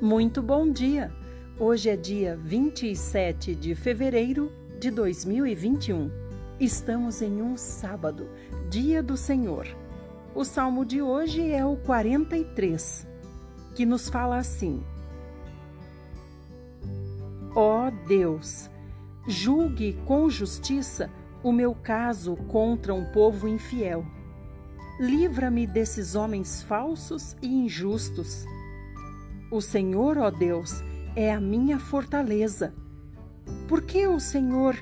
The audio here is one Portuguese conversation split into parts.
Muito bom dia! Hoje é dia 27 de fevereiro de 2021. Estamos em um sábado, dia do Senhor. O salmo de hoje é o 43, que nos fala assim: Ó oh Deus, julgue com justiça o meu caso contra um povo infiel. Livra-me desses homens falsos e injustos o Senhor, ó Deus, é a minha fortaleza. Por que o Senhor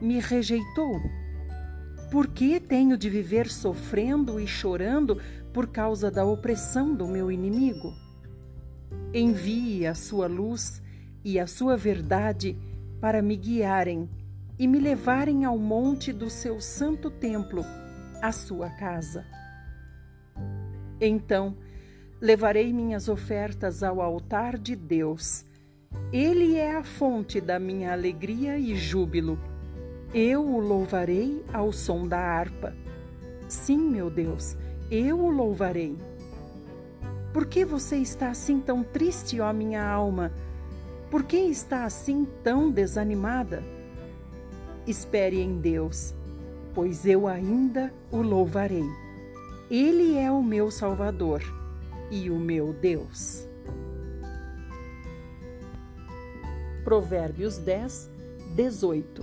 me rejeitou? Por que tenho de viver sofrendo e chorando por causa da opressão do meu inimigo? Envie a sua luz e a sua verdade para me guiarem e me levarem ao monte do seu santo templo, a sua casa. Então, Levarei minhas ofertas ao altar de Deus. Ele é a fonte da minha alegria e júbilo. Eu o louvarei ao som da harpa. Sim, meu Deus, eu o louvarei. Por que você está assim tão triste, ó minha alma? Por que está assim tão desanimada? Espere em Deus, pois eu ainda o louvarei. Ele é o meu Salvador e o meu Deus. Provérbios 10, 18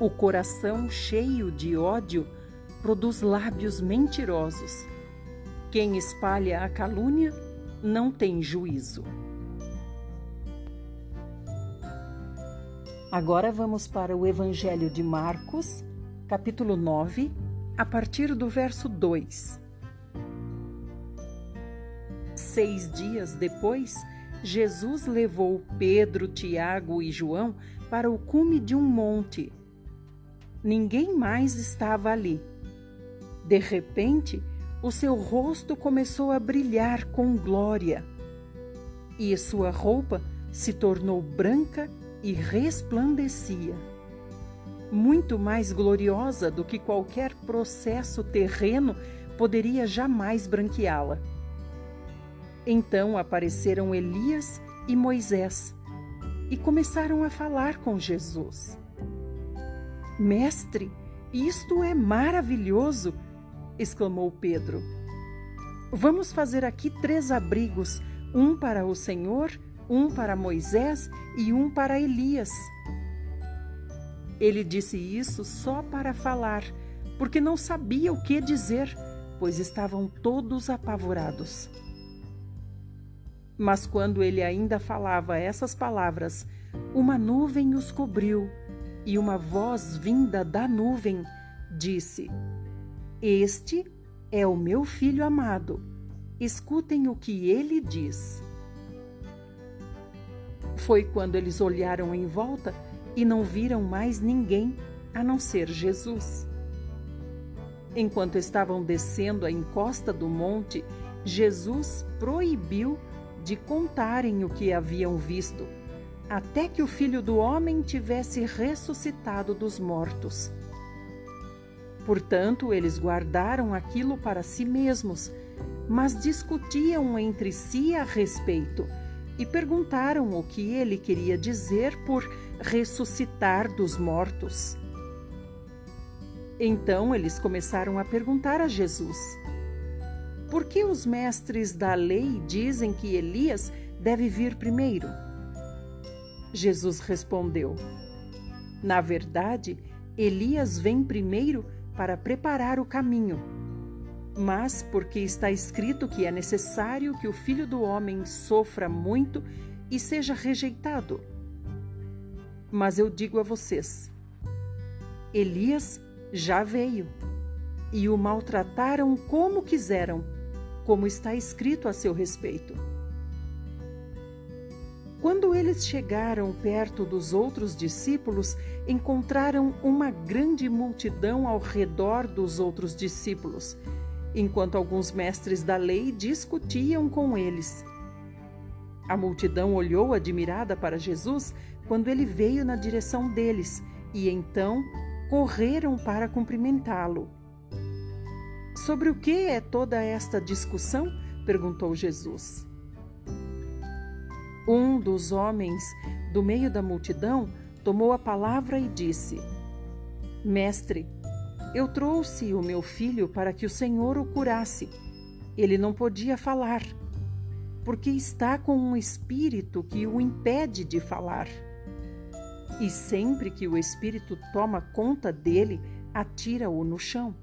O coração cheio de ódio produz lábios mentirosos. Quem espalha a calúnia não tem juízo. Agora vamos para o Evangelho de Marcos, capítulo 9, a partir do verso 2. Seis dias depois, Jesus levou Pedro, Tiago e João para o cume de um monte. Ninguém mais estava ali. De repente, o seu rosto começou a brilhar com glória e sua roupa se tornou branca e resplandecia. Muito mais gloriosa do que qualquer processo terreno poderia jamais branqueá-la. Então apareceram Elias e Moisés e começaram a falar com Jesus. Mestre, isto é maravilhoso! exclamou Pedro. Vamos fazer aqui três abrigos: um para o Senhor, um para Moisés e um para Elias. Ele disse isso só para falar, porque não sabia o que dizer, pois estavam todos apavorados. Mas quando ele ainda falava essas palavras, uma nuvem os cobriu, e uma voz vinda da nuvem disse: Este é o meu filho amado. Escutem o que ele diz. Foi quando eles olharam em volta e não viram mais ninguém a não ser Jesus. Enquanto estavam descendo a encosta do monte, Jesus proibiu de contarem o que haviam visto, até que o filho do homem tivesse ressuscitado dos mortos. Portanto, eles guardaram aquilo para si mesmos, mas discutiam entre si a respeito e perguntaram o que ele queria dizer por ressuscitar dos mortos. Então eles começaram a perguntar a Jesus: por que os mestres da lei dizem que Elias deve vir primeiro? Jesus respondeu: Na verdade, Elias vem primeiro para preparar o caminho. Mas porque está escrito que é necessário que o filho do homem sofra muito e seja rejeitado. Mas eu digo a vocês: Elias já veio e o maltrataram como quiseram como está escrito a seu respeito. Quando eles chegaram perto dos outros discípulos, encontraram uma grande multidão ao redor dos outros discípulos, enquanto alguns mestres da lei discutiam com eles. A multidão olhou admirada para Jesus quando ele veio na direção deles e então correram para cumprimentá-lo. Sobre o que é toda esta discussão? perguntou Jesus. Um dos homens do meio da multidão tomou a palavra e disse: Mestre, eu trouxe o meu filho para que o Senhor o curasse. Ele não podia falar, porque está com um espírito que o impede de falar. E sempre que o espírito toma conta dele, atira-o no chão.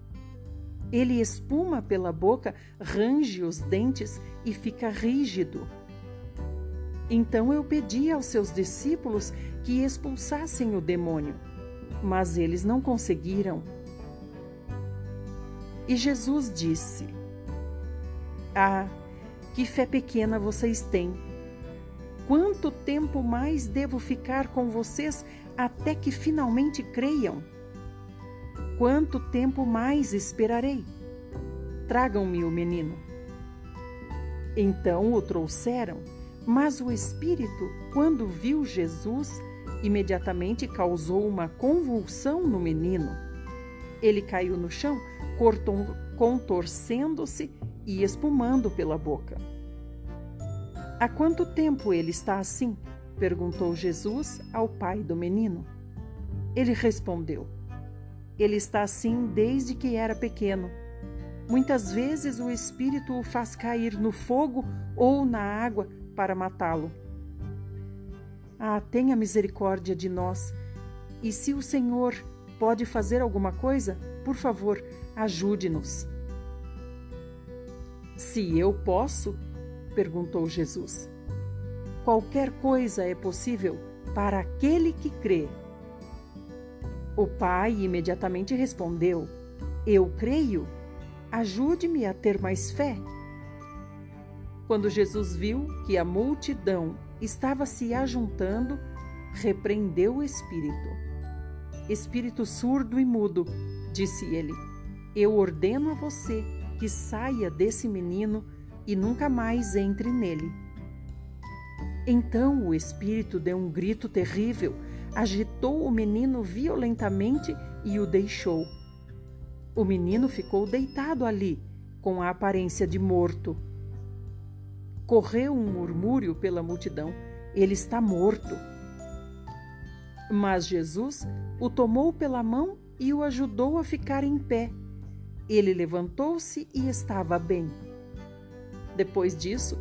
Ele espuma pela boca, range os dentes e fica rígido. Então eu pedi aos seus discípulos que expulsassem o demônio, mas eles não conseguiram. E Jesus disse: Ah, que fé pequena vocês têm! Quanto tempo mais devo ficar com vocês até que finalmente creiam? Quanto tempo mais esperarei? Tragam-me o menino. Então o trouxeram, mas o espírito, quando viu Jesus, imediatamente causou uma convulsão no menino. Ele caiu no chão, contorcendo-se e espumando pela boca. Há quanto tempo ele está assim? perguntou Jesus ao pai do menino. Ele respondeu: ele está assim desde que era pequeno. Muitas vezes o espírito o faz cair no fogo ou na água para matá-lo. Ah, tenha misericórdia de nós. E se o Senhor pode fazer alguma coisa, por favor, ajude-nos. Se eu posso? perguntou Jesus. Qualquer coisa é possível para aquele que crê. O pai imediatamente respondeu: Eu creio. Ajude-me a ter mais fé. Quando Jesus viu que a multidão estava se ajuntando, repreendeu o espírito. Espírito surdo e mudo, disse ele, eu ordeno a você que saia desse menino e nunca mais entre nele. Então o espírito deu um grito terrível agitou o menino violentamente e o deixou. O menino ficou deitado ali, com a aparência de morto. Correu um murmúrio pela multidão: ele está morto. Mas Jesus o tomou pela mão e o ajudou a ficar em pé. Ele levantou-se e estava bem. Depois disso,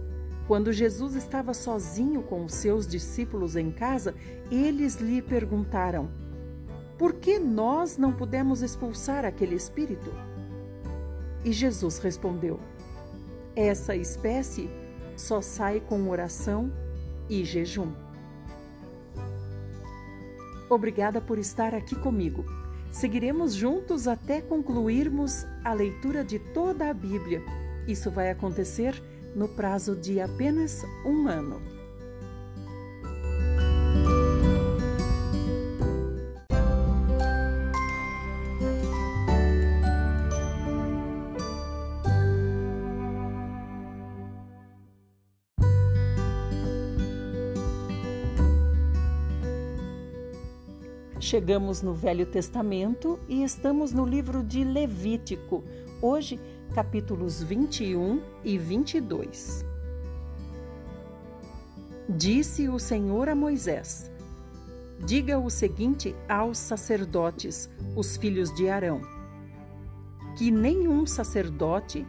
quando Jesus estava sozinho com os seus discípulos em casa, eles lhe perguntaram: Por que nós não pudemos expulsar aquele espírito? E Jesus respondeu: Essa espécie só sai com oração e jejum. Obrigada por estar aqui comigo. Seguiremos juntos até concluirmos a leitura de toda a Bíblia. Isso vai acontecer no prazo de apenas um ano. Chegamos no Velho Testamento e estamos no livro de Levítico. Hoje capítulos 21 e 22. Disse o Senhor a Moisés: Diga o seguinte aos sacerdotes, os filhos de Arão: Que nenhum sacerdote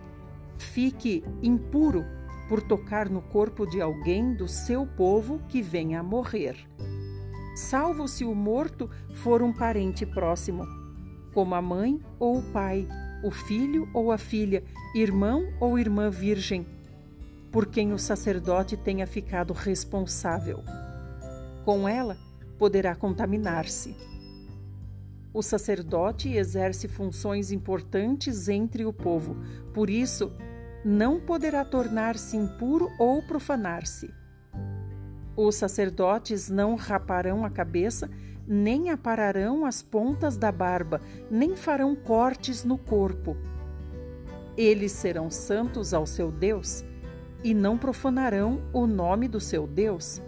fique impuro por tocar no corpo de alguém do seu povo que venha a morrer, salvo se o morto for um parente próximo, como a mãe ou o pai o filho ou a filha, irmão ou irmã virgem, por quem o sacerdote tenha ficado responsável. Com ela, poderá contaminar-se. O sacerdote exerce funções importantes entre o povo, por isso, não poderá tornar-se impuro ou profanar-se. Os sacerdotes não raparão a cabeça nem apararão as pontas da barba, nem farão cortes no corpo. Eles serão santos ao seu Deus e não profanarão o nome do seu Deus,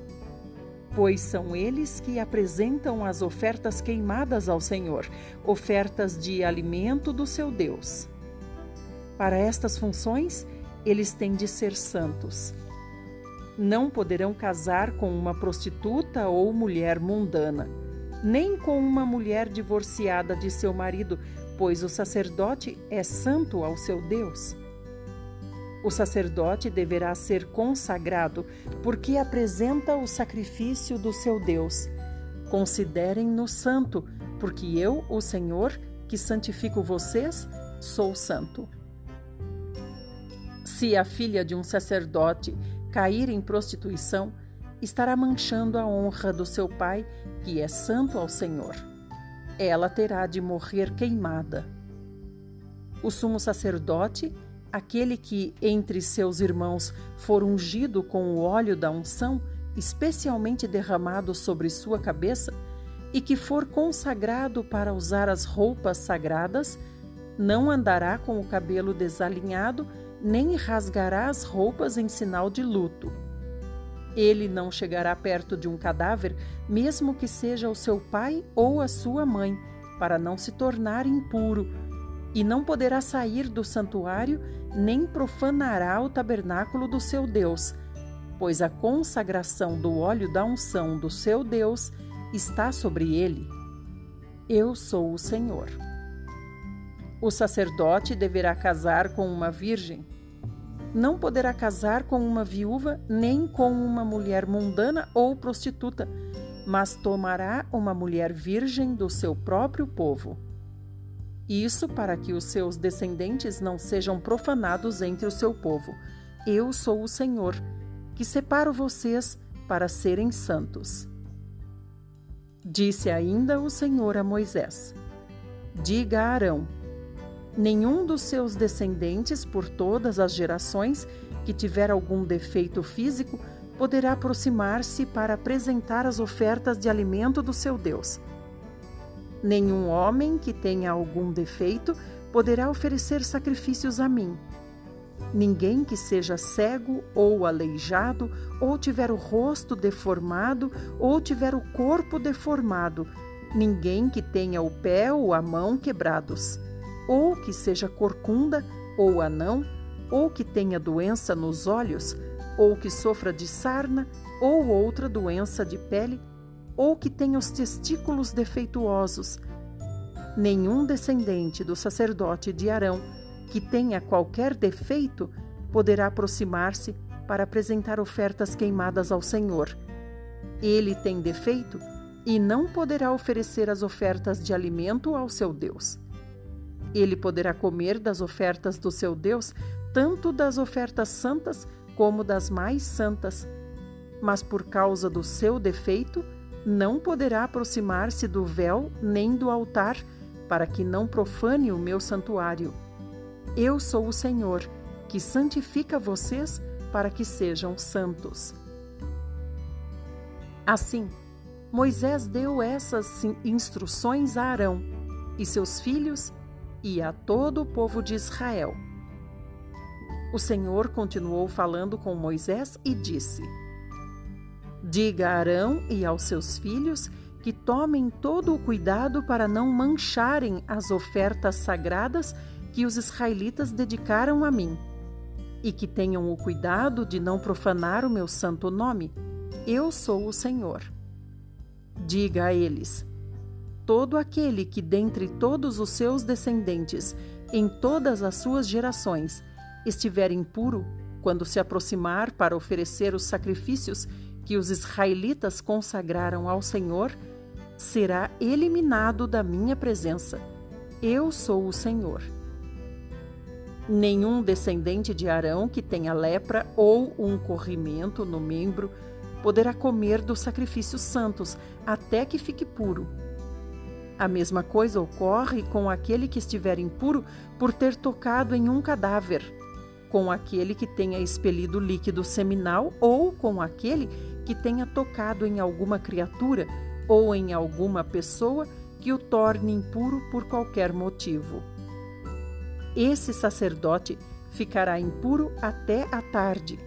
pois são eles que apresentam as ofertas queimadas ao Senhor, ofertas de alimento do seu Deus. Para estas funções, eles têm de ser santos. Não poderão casar com uma prostituta ou mulher mundana, nem com uma mulher divorciada de seu marido, pois o sacerdote é santo ao seu Deus. O sacerdote deverá ser consagrado, porque apresenta o sacrifício do seu Deus. Considerem-no santo, porque eu, o Senhor, que santifico vocês, sou santo. Se a filha de um sacerdote cair em prostituição, estará manchando a honra do seu pai, que é santo ao Senhor. Ela terá de morrer queimada. O sumo sacerdote aquele que entre seus irmãos for ungido com o óleo da unção, especialmente derramado sobre sua cabeça, e que for consagrado para usar as roupas sagradas, não andará com o cabelo desalinhado, nem rasgará as roupas em sinal de luto. Ele não chegará perto de um cadáver, mesmo que seja o seu pai ou a sua mãe, para não se tornar impuro e não poderá sair do santuário, nem profanará o tabernáculo do seu Deus, pois a consagração do óleo da unção do seu Deus está sobre ele. Eu sou o Senhor. O sacerdote deverá casar com uma virgem. Não poderá casar com uma viúva nem com uma mulher mundana ou prostituta, mas tomará uma mulher virgem do seu próprio povo. Isso para que os seus descendentes não sejam profanados entre o seu povo. Eu sou o Senhor, que separo vocês para serem santos. Disse ainda o Senhor a Moisés: Diga a Arão: Nenhum dos seus descendentes, por todas as gerações, que tiver algum defeito físico, poderá aproximar-se para apresentar as ofertas de alimento do seu Deus Nenhum homem que tenha algum defeito poderá oferecer sacrifícios a mim. Ninguém que seja cego ou aleijado, ou tiver o rosto deformado, ou tiver o corpo deformado, ninguém que tenha o pé ou a mão quebrados, ou que seja corcunda ou anão, ou que tenha doença nos olhos, ou que sofra de sarna ou outra doença de pele, ou que tenha os testículos defeituosos. Nenhum descendente do sacerdote de Arão que tenha qualquer defeito poderá aproximar-se para apresentar ofertas queimadas ao Senhor. Ele tem defeito e não poderá oferecer as ofertas de alimento ao seu Deus. Ele poderá comer das ofertas do seu Deus, tanto das ofertas santas como das mais santas, mas por causa do seu defeito, não poderá aproximar-se do véu nem do altar, para que não profane o meu santuário. Eu sou o Senhor, que santifica vocês para que sejam santos. Assim, Moisés deu essas instruções a Arão e seus filhos e a todo o povo de Israel. O Senhor continuou falando com Moisés e disse: Diga a Arão e aos seus filhos que tomem todo o cuidado para não mancharem as ofertas sagradas que os israelitas dedicaram a mim, e que tenham o cuidado de não profanar o meu santo nome. Eu sou o Senhor. Diga a eles: todo aquele que dentre todos os seus descendentes, em todas as suas gerações, estiver impuro, quando se aproximar para oferecer os sacrifícios que os israelitas consagraram ao Senhor será eliminado da minha presença. Eu sou o Senhor. Nenhum descendente de Arão que tenha lepra ou um corrimento no membro poderá comer dos sacrifícios santos até que fique puro. A mesma coisa ocorre com aquele que estiver impuro por ter tocado em um cadáver, com aquele que tenha expelido líquido seminal ou com aquele que tenha tocado em alguma criatura ou em alguma pessoa que o torne impuro por qualquer motivo. Esse sacerdote ficará impuro até a tarde,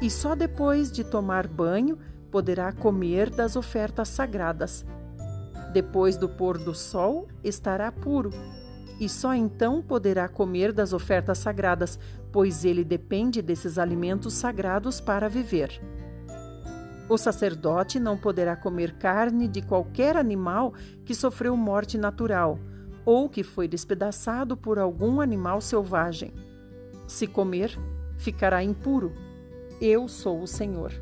e só depois de tomar banho poderá comer das ofertas sagradas. Depois do pôr do sol estará puro, e só então poderá comer das ofertas sagradas, pois ele depende desses alimentos sagrados para viver. O sacerdote não poderá comer carne de qualquer animal que sofreu morte natural ou que foi despedaçado por algum animal selvagem. Se comer, ficará impuro. Eu sou o Senhor.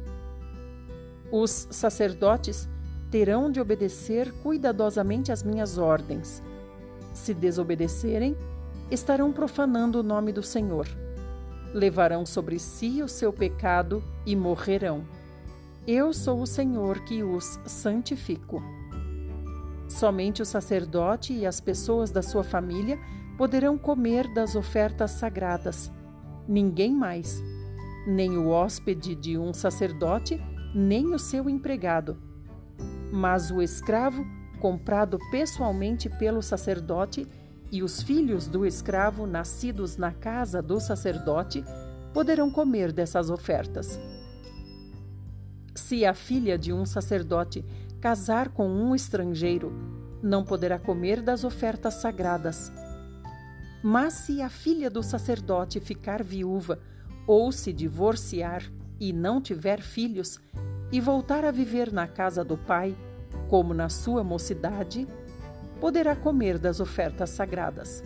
Os sacerdotes terão de obedecer cuidadosamente às minhas ordens. Se desobedecerem, estarão profanando o nome do Senhor. Levarão sobre si o seu pecado e morrerão. Eu sou o Senhor que os santifico. Somente o sacerdote e as pessoas da sua família poderão comer das ofertas sagradas. Ninguém mais, nem o hóspede de um sacerdote, nem o seu empregado. Mas o escravo, comprado pessoalmente pelo sacerdote, e os filhos do escravo nascidos na casa do sacerdote poderão comer dessas ofertas. Se a filha de um sacerdote casar com um estrangeiro, não poderá comer das ofertas sagradas. Mas se a filha do sacerdote ficar viúva ou se divorciar e não tiver filhos, e voltar a viver na casa do pai, como na sua mocidade, poderá comer das ofertas sagradas.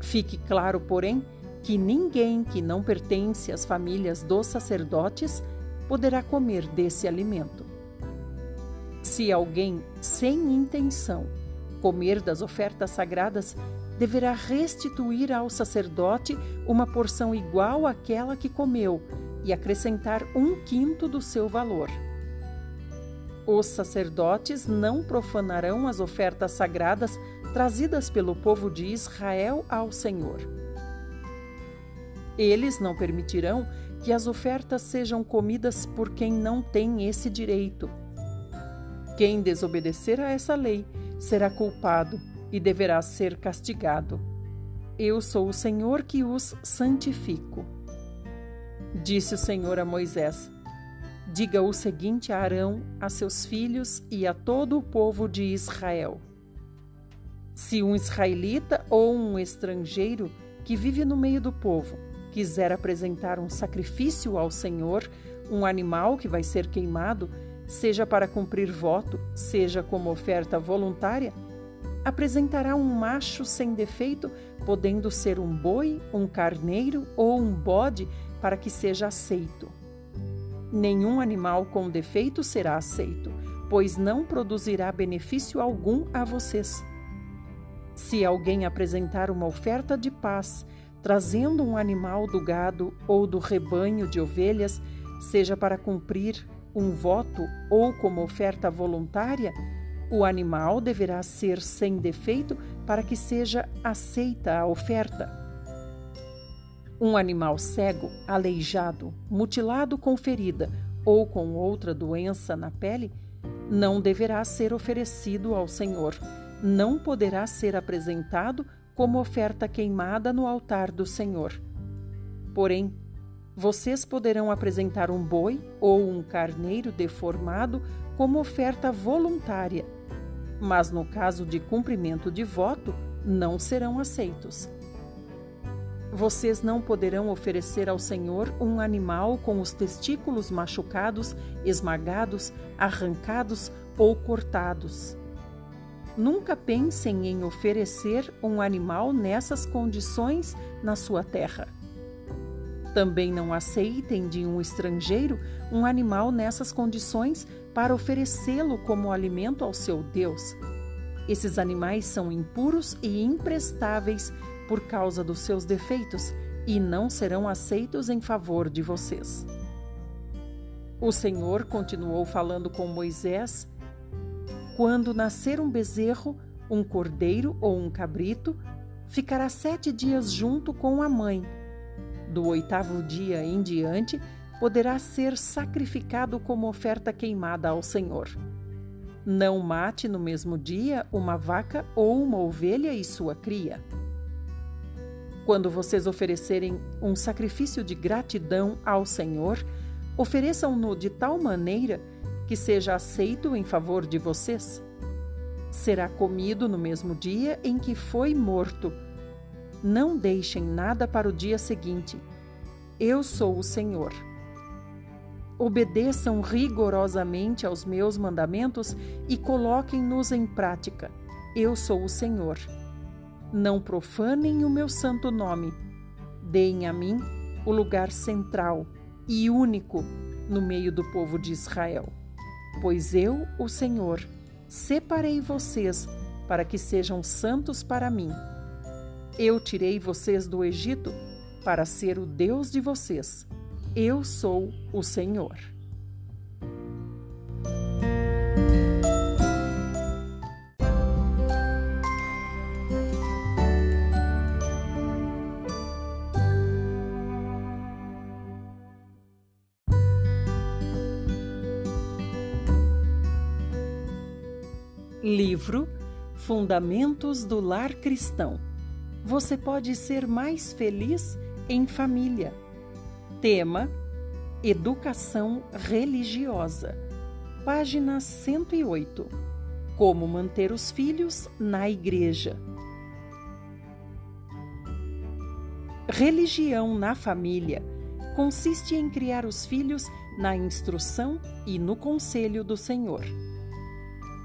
Fique claro, porém, que ninguém que não pertence às famílias dos sacerdotes poderá comer desse alimento. Se alguém, sem intenção, comer das ofertas sagradas, deverá restituir ao sacerdote uma porção igual àquela que comeu e acrescentar um quinto do seu valor. Os sacerdotes não profanarão as ofertas sagradas trazidas pelo povo de Israel ao Senhor. Eles não permitirão que as ofertas sejam comidas por quem não tem esse direito quem desobedecer a essa lei será culpado e deverá ser castigado. Eu sou o Senhor que os santifico. Disse o Senhor a Moisés: Diga o seguinte a Arão, a seus filhos e a todo o povo de Israel: Se um israelita ou um estrangeiro que vive no meio do povo quiser apresentar um sacrifício ao Senhor, um animal que vai ser queimado, seja para cumprir voto, seja como oferta voluntária, apresentará um macho sem defeito, podendo ser um boi, um carneiro ou um bode, para que seja aceito. Nenhum animal com defeito será aceito, pois não produzirá benefício algum a vocês. Se alguém apresentar uma oferta de paz, trazendo um animal do gado ou do rebanho de ovelhas, seja para cumprir um voto ou como oferta voluntária, o animal deverá ser sem defeito para que seja aceita a oferta. Um animal cego, aleijado, mutilado com ferida ou com outra doença na pele não deverá ser oferecido ao Senhor, não poderá ser apresentado como oferta queimada no altar do Senhor. Porém, vocês poderão apresentar um boi ou um carneiro deformado como oferta voluntária, mas no caso de cumprimento de voto, não serão aceitos. Vocês não poderão oferecer ao Senhor um animal com os testículos machucados, esmagados, arrancados ou cortados. Nunca pensem em oferecer um animal nessas condições na sua terra. Também não aceitem de um estrangeiro um animal nessas condições para oferecê-lo como alimento ao seu Deus. Esses animais são impuros e imprestáveis por causa dos seus defeitos e não serão aceitos em favor de vocês. O Senhor continuou falando com Moisés. Quando nascer um bezerro, um cordeiro ou um cabrito, ficará sete dias junto com a mãe do oitavo dia em diante, poderá ser sacrificado como oferta queimada ao Senhor. Não mate no mesmo dia uma vaca ou uma ovelha e sua cria. Quando vocês oferecerem um sacrifício de gratidão ao Senhor, ofereçam-no de tal maneira que seja aceito em favor de vocês. será comido no mesmo dia em que foi morto. Não deixem nada para o dia seguinte. Eu sou o Senhor. Obedeçam rigorosamente aos meus mandamentos e coloquem-nos em prática. Eu sou o Senhor. Não profanem o meu santo nome. Deem a mim o lugar central e único no meio do povo de Israel. Pois eu, o Senhor, separei vocês para que sejam santos para mim. Eu tirei vocês do Egito para ser o Deus de vocês. Eu sou o Senhor. Livro Fundamentos do Lar Cristão. Você pode ser mais feliz em família. Tema: Educação religiosa. Página 108. Como manter os filhos na igreja. Religião na família consiste em criar os filhos na instrução e no conselho do Senhor.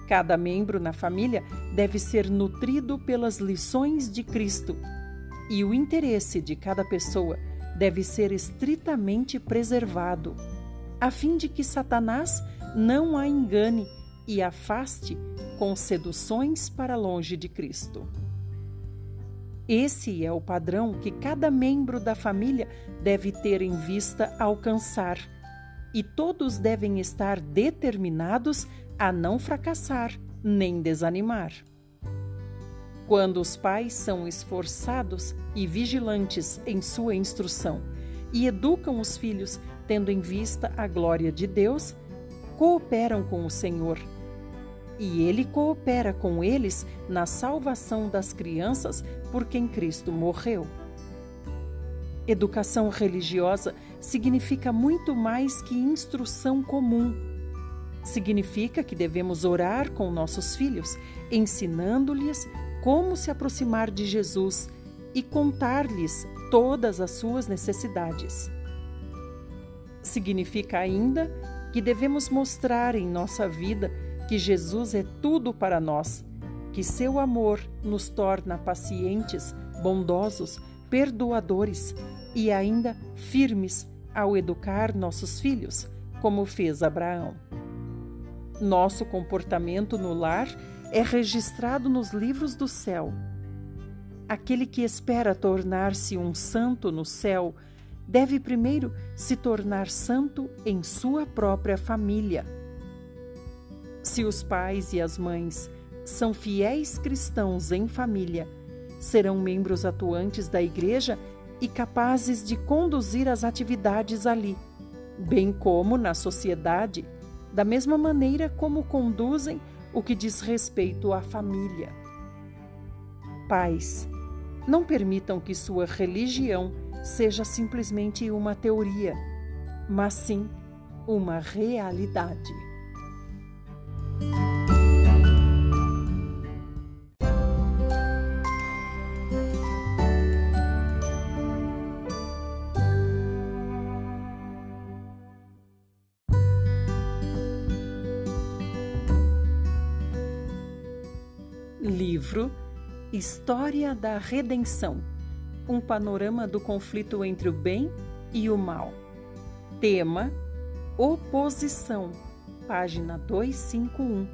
Cada membro na família deve ser nutrido pelas lições de Cristo, e o interesse de cada pessoa deve ser estritamente preservado, a fim de que Satanás não a engane e afaste com seduções para longe de Cristo. Esse é o padrão que cada membro da família deve ter em vista alcançar, e todos devem estar determinados a não fracassar nem desanimar. Quando os pais são esforçados e vigilantes em sua instrução e educam os filhos tendo em vista a glória de Deus, cooperam com o Senhor. E Ele coopera com eles na salvação das crianças por quem Cristo morreu. Educação religiosa significa muito mais que instrução comum Significa que devemos orar com nossos filhos, ensinando-lhes como se aproximar de Jesus e contar-lhes todas as suas necessidades. Significa ainda que devemos mostrar em nossa vida que Jesus é tudo para nós, que seu amor nos torna pacientes, bondosos, perdoadores e ainda firmes ao educar nossos filhos, como fez Abraão. Nosso comportamento no lar é registrado nos livros do céu. Aquele que espera tornar-se um santo no céu deve primeiro se tornar santo em sua própria família. Se os pais e as mães são fiéis cristãos em família, serão membros atuantes da igreja e capazes de conduzir as atividades ali, bem como na sociedade da mesma maneira como conduzem o que diz respeito à família. Pais, não permitam que sua religião seja simplesmente uma teoria, mas sim uma realidade. História da Redenção Um panorama do conflito entre o bem e o mal. Tema: Oposição. Página 251.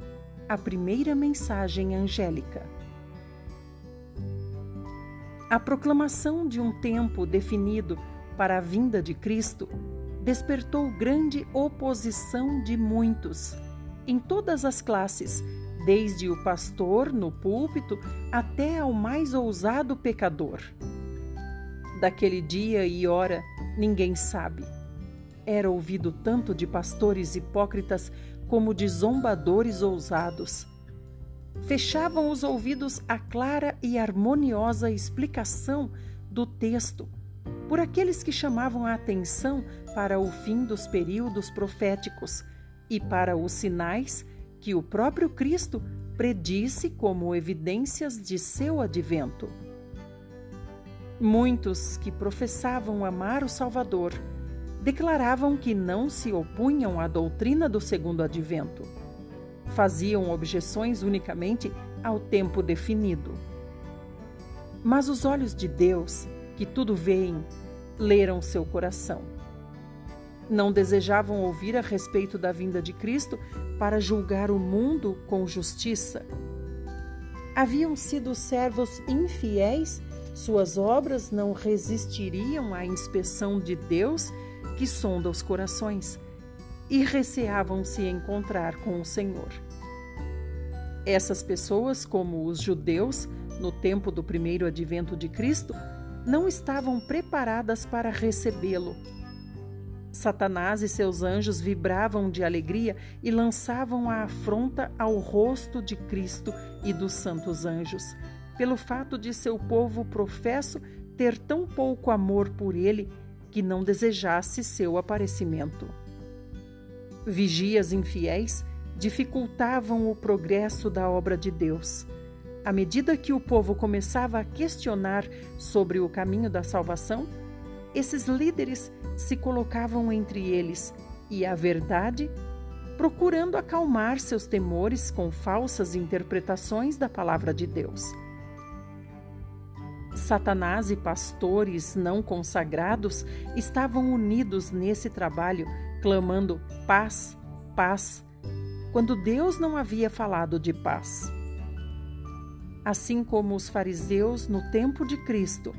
A primeira mensagem angélica. A proclamação de um tempo definido para a vinda de Cristo despertou grande oposição de muitos, em todas as classes desde o pastor no púlpito até ao mais ousado pecador. Daquele dia e hora, ninguém sabe. Era ouvido tanto de pastores hipócritas como de zombadores ousados. Fechavam os ouvidos à clara e harmoniosa explicação do texto por aqueles que chamavam a atenção para o fim dos períodos proféticos e para os sinais que o próprio Cristo predisse como evidências de seu advento. Muitos que professavam amar o Salvador declaravam que não se opunham à doutrina do segundo advento. Faziam objeções unicamente ao tempo definido. Mas os olhos de Deus, que tudo veem, leram seu coração. Não desejavam ouvir a respeito da vinda de Cristo para julgar o mundo com justiça. Haviam sido servos infiéis, suas obras não resistiriam à inspeção de Deus que sonda os corações, e receavam se encontrar com o Senhor. Essas pessoas, como os judeus, no tempo do primeiro advento de Cristo, não estavam preparadas para recebê-lo. Satanás e seus anjos vibravam de alegria e lançavam a afronta ao rosto de Cristo e dos santos anjos, pelo fato de seu povo professo ter tão pouco amor por ele que não desejasse seu aparecimento. Vigias infiéis dificultavam o progresso da obra de Deus. À medida que o povo começava a questionar sobre o caminho da salvação, esses líderes se colocavam entre eles e a verdade, procurando acalmar seus temores com falsas interpretações da palavra de Deus. Satanás e pastores não consagrados estavam unidos nesse trabalho, clamando paz, paz, quando Deus não havia falado de paz. Assim como os fariseus no tempo de Cristo,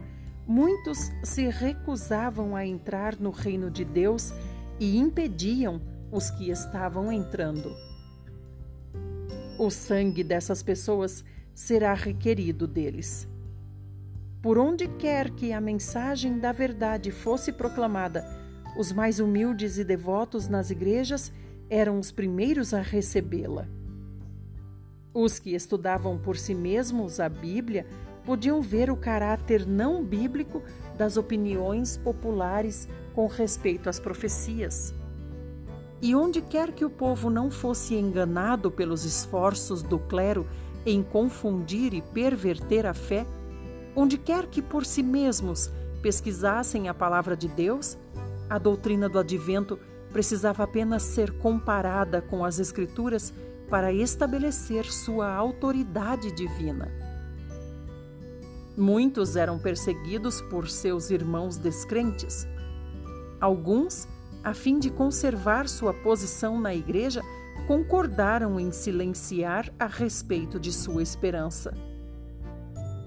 muitos se recusavam a entrar no reino de Deus e impediam os que estavam entrando. O sangue dessas pessoas será requerido deles. Por onde quer que a mensagem da verdade fosse proclamada, os mais humildes e devotos nas igrejas eram os primeiros a recebê-la. Os que estudavam por si mesmos a Bíblia podiam ver o caráter não bíblico das opiniões populares com respeito às profecias. E onde quer que o povo não fosse enganado pelos esforços do clero em confundir e perverter a fé, Onde quer que por si mesmos pesquisassem a palavra de Deus, a doutrina do advento precisava apenas ser comparada com as Escrituras para estabelecer sua autoridade divina. Muitos eram perseguidos por seus irmãos descrentes. Alguns, a fim de conservar sua posição na igreja, concordaram em silenciar a respeito de sua esperança.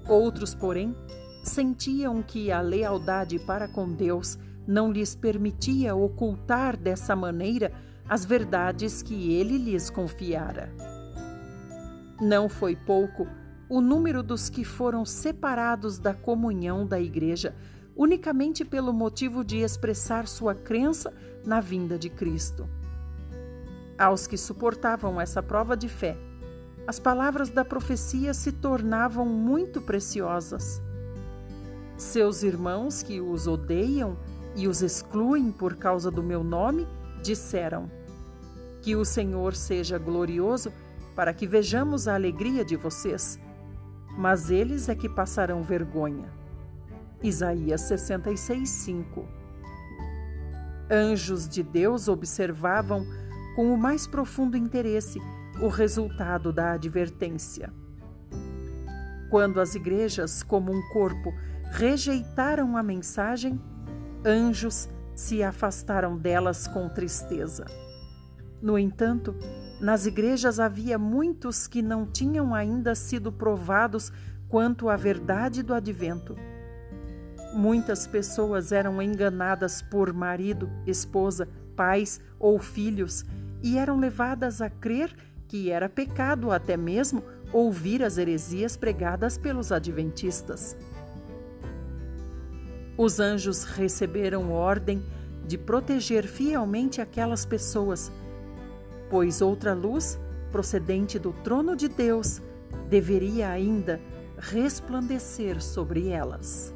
Outros, porém, sentiam que a lealdade para com Deus não lhes permitia ocultar dessa maneira as verdades que ele lhes confiara. Não foi pouco o número dos que foram separados da comunhão da Igreja unicamente pelo motivo de expressar sua crença na vinda de Cristo. Aos que suportavam essa prova de fé, as palavras da profecia se tornavam muito preciosas. Seus irmãos que os odeiam e os excluem por causa do meu nome disseram: Que o Senhor seja glorioso para que vejamos a alegria de vocês. Mas eles é que passarão vergonha. Isaías 66, 5 Anjos de Deus observavam com o mais profundo interesse o resultado da advertência. Quando as igrejas, como um corpo, rejeitaram a mensagem, anjos se afastaram delas com tristeza. No entanto, nas igrejas havia muitos que não tinham ainda sido provados quanto à verdade do advento. Muitas pessoas eram enganadas por marido, esposa, pais ou filhos e eram levadas a crer que era pecado até mesmo ouvir as heresias pregadas pelos adventistas. Os anjos receberam ordem de proteger fielmente aquelas pessoas, pois outra luz, procedente do trono de Deus, deveria ainda resplandecer sobre elas.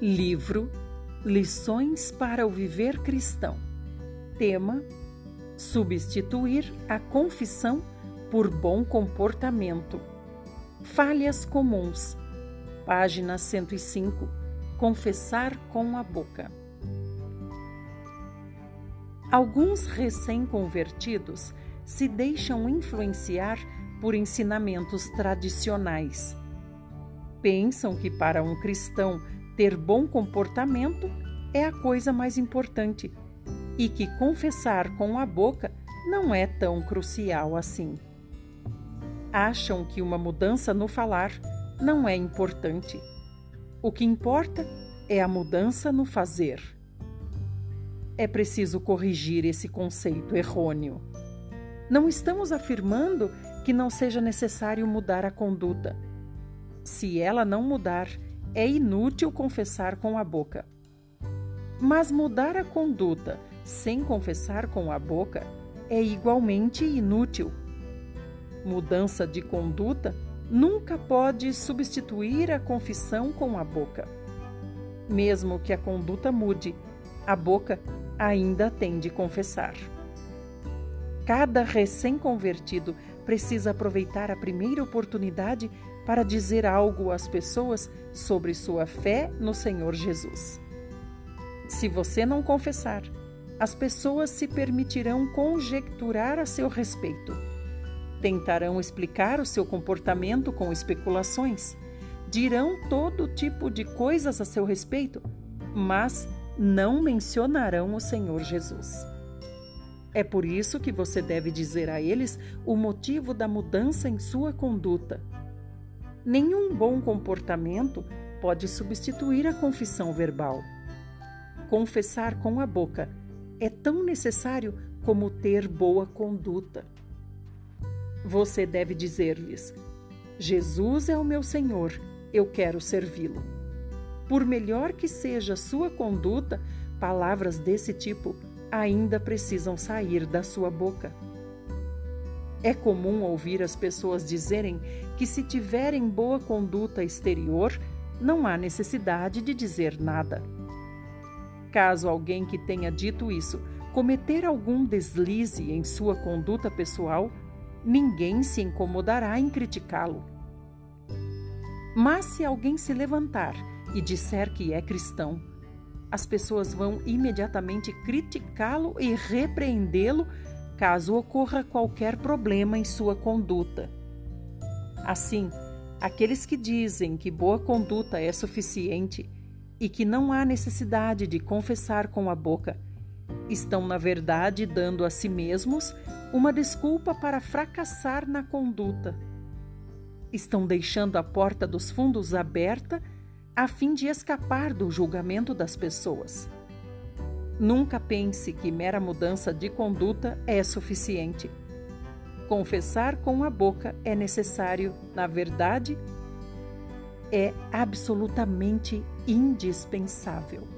Livro Lições para o Viver Cristão. Tema: Substituir a confissão por bom comportamento. Falhas comuns. Página 105. Confessar com a boca. Alguns recém-convertidos se deixam influenciar por ensinamentos tradicionais. Pensam que para um cristão ter bom comportamento é a coisa mais importante e que confessar com a boca não é tão crucial assim. Acham que uma mudança no falar não é importante. O que importa é a mudança no fazer. É preciso corrigir esse conceito errôneo. Não estamos afirmando que não seja necessário mudar a conduta. Se ela não mudar, é inútil confessar com a boca. Mas mudar a conduta sem confessar com a boca é igualmente inútil. Mudança de conduta nunca pode substituir a confissão com a boca. Mesmo que a conduta mude, a boca ainda tem de confessar. Cada recém-convertido precisa aproveitar a primeira oportunidade para dizer algo às pessoas sobre sua fé no Senhor Jesus. Se você não confessar, as pessoas se permitirão conjecturar a seu respeito. Tentarão explicar o seu comportamento com especulações. Dirão todo tipo de coisas a seu respeito, mas não mencionarão o Senhor Jesus. É por isso que você deve dizer a eles o motivo da mudança em sua conduta. Nenhum bom comportamento pode substituir a confissão verbal. Confessar com a boca é tão necessário como ter boa conduta. Você deve dizer-lhes: Jesus é o meu Senhor, eu quero servi-lo. Por melhor que seja sua conduta, palavras desse tipo ainda precisam sair da sua boca. É comum ouvir as pessoas dizerem que, se tiverem boa conduta exterior, não há necessidade de dizer nada. Caso alguém que tenha dito isso cometer algum deslize em sua conduta pessoal, ninguém se incomodará em criticá-lo. Mas se alguém se levantar e disser que é cristão, as pessoas vão imediatamente criticá-lo e repreendê-lo caso ocorra qualquer problema em sua conduta. Assim, aqueles que dizem que boa conduta é suficiente e que não há necessidade de confessar com a boca, estão, na verdade, dando a si mesmos uma desculpa para fracassar na conduta. Estão deixando a porta dos fundos aberta a fim de escapar do julgamento das pessoas. Nunca pense que mera mudança de conduta é suficiente. Confessar com a boca é necessário, na verdade, é absolutamente indispensável.